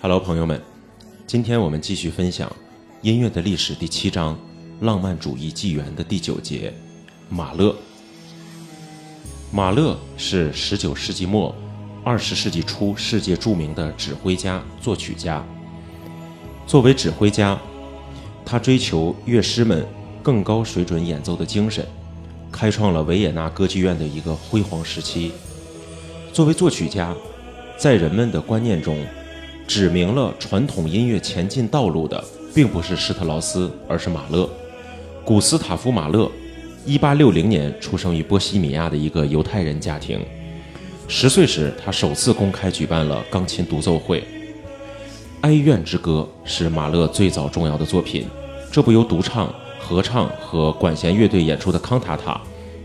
Hello，朋友们，今天我们继续分享音乐的历史第七章《浪漫主义纪元》的第九节——马勒。马勒是19世纪末、20世纪初世界著名的指挥家、作曲家。作为指挥家，他追求乐师们更高水准演奏的精神，开创了维也纳歌剧院的一个辉煌时期。作为作曲家，在人们的观念中，指明了传统音乐前进道路的，并不是施特劳斯，而是马勒。古斯塔夫·马勒，一八六零年出生于波西米亚的一个犹太人家庭。十岁时，他首次公开举办了钢琴独奏会。《哀怨之歌》是马勒最早重要的作品，这部由独唱、合唱和管弦乐队演出的康塔塔，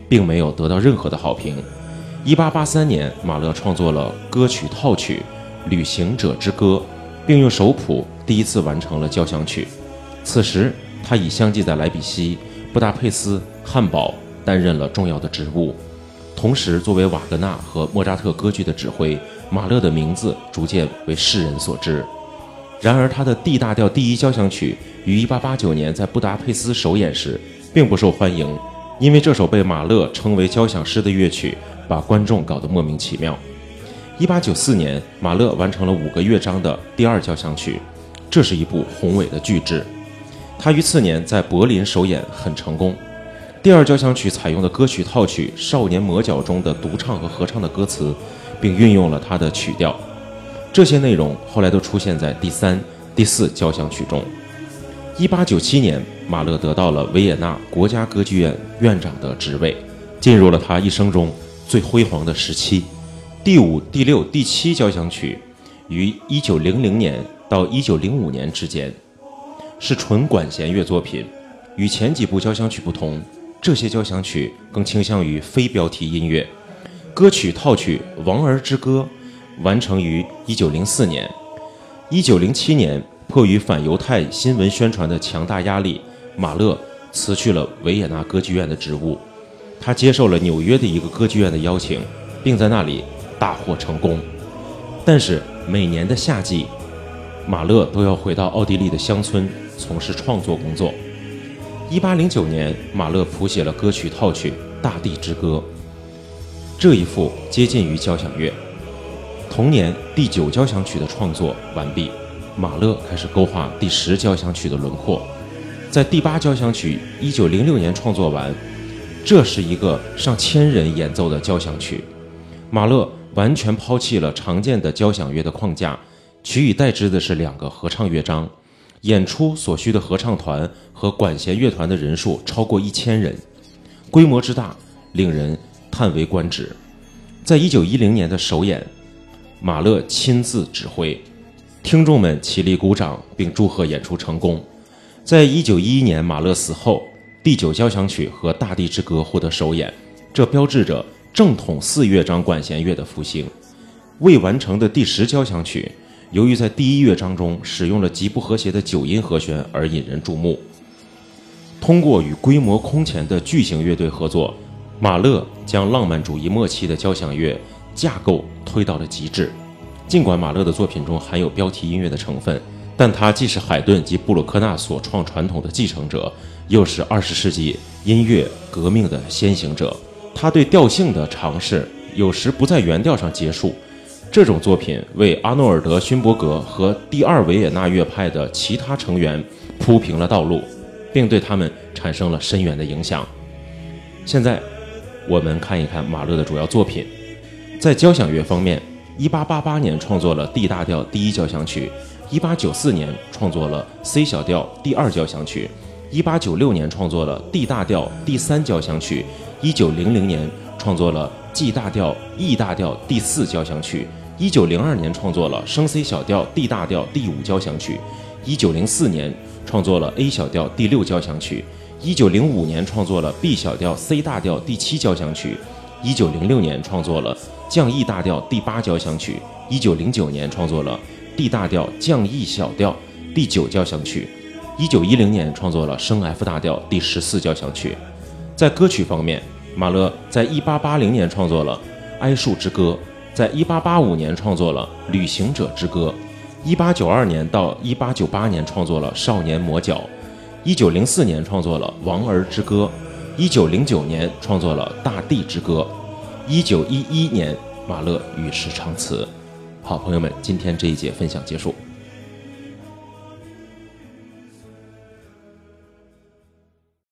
并没有得到任何的好评。1883年，马勒创作了歌曲套曲《旅行者之歌》，并用手谱第一次完成了交响曲。此时，他已相继在莱比锡、布达佩斯、汉堡担任了重要的职务。同时，作为瓦格纳和莫扎特歌剧的指挥，马勒的名字逐渐为世人所知。然而，他的 D 大调第一交响曲于1889年在布达佩斯首演时并不受欢迎，因为这首被马勒称为交响诗的乐曲把观众搞得莫名其妙。1894年，马勒完成了五个乐章的第二交响曲，这是一部宏伟的巨制。他于次年在柏林首演很成功。第二交响曲采用的歌曲套曲《少年魔角》中的独唱和合唱的歌词，并运用了他的曲调。这些内容后来都出现在第三、第四交响曲中。1897年，马勒得到了维也纳国家歌剧院院长的职位，进入了他一生中最辉煌的时期。第五、第六、第七交响曲于1900年到1905年之间，是纯管弦乐作品。与前几部交响曲不同，这些交响曲更倾向于非标题音乐。歌曲套曲《王儿之歌》。完成于1904年。1907年，迫于反犹太新闻宣传的强大压力，马勒辞去了维也纳歌剧院的职务。他接受了纽约的一个歌剧院的邀请，并在那里大获成功。但是每年的夏季，马勒都要回到奥地利的乡村从事创作工作。1809年，马勒谱写了歌曲套曲《大地之歌》，这一幅接近于交响乐。同年，第九交响曲的创作完毕，马勒开始勾画第十交响曲的轮廓。在第八交响曲一九零六年创作完，这是一个上千人演奏的交响曲。马勒完全抛弃了常见的交响乐的框架，取以代之的是两个合唱乐章。演出所需的合唱团和管弦乐团的人数超过一千人，规模之大令人叹为观止。在一九一零年的首演。马勒亲自指挥，听众们起立鼓掌，并祝贺演出成功。在一九一一年马勒死后，第九交响曲和《大地之歌》获得首演，这标志着正统四乐章管弦乐的复兴。未完成的第十交响曲，由于在第一乐章中使用了极不和谐的九音和弦而引人注目。通过与规模空前的巨型乐队合作，马勒将浪漫主义末期的交响乐。架构推到了极致。尽管马勒的作品中含有标题音乐的成分，但他既是海顿及布鲁克纳所创传统的继承者，又是二十世纪音乐革命的先行者。他对调性的尝试有时不在原调上结束。这种作品为阿诺尔德·勋伯格和第二维也纳乐派的其他成员铺平了道路，并对他们产生了深远的影响。现在，我们看一看马勒的主要作品。在交响乐方面，1888年创作了 D 大调第一交响曲，1894年创作了 C 小调第二交响曲，1896年创作了 D 大调第三交响曲，1900年创作了 G 大调 E 大调第四交响曲，1902年创作了升 C 小调 D 大调第五交响曲，1904年创作了 A 小调第六交响曲，1905年创作了 B 小调 C 大调第七交响曲。一九零六年创作了降 E 大调第八交响曲，一九零九年创作了 D 大调降 E 小调第九交响曲，一九一零年创作了升 F 大调第十四交响曲。在歌曲方面，马勒在一八八零年创作了《哀树之歌》，在一八八五年创作了《旅行者之歌》，一八九二年到一八九八年创作了《少年魔角》，一九零四年创作了《王儿之歌》，一九零九年创作了《大地之歌》，一九一一年马勒与世长辞。好，朋友们，今天这一节分享结束。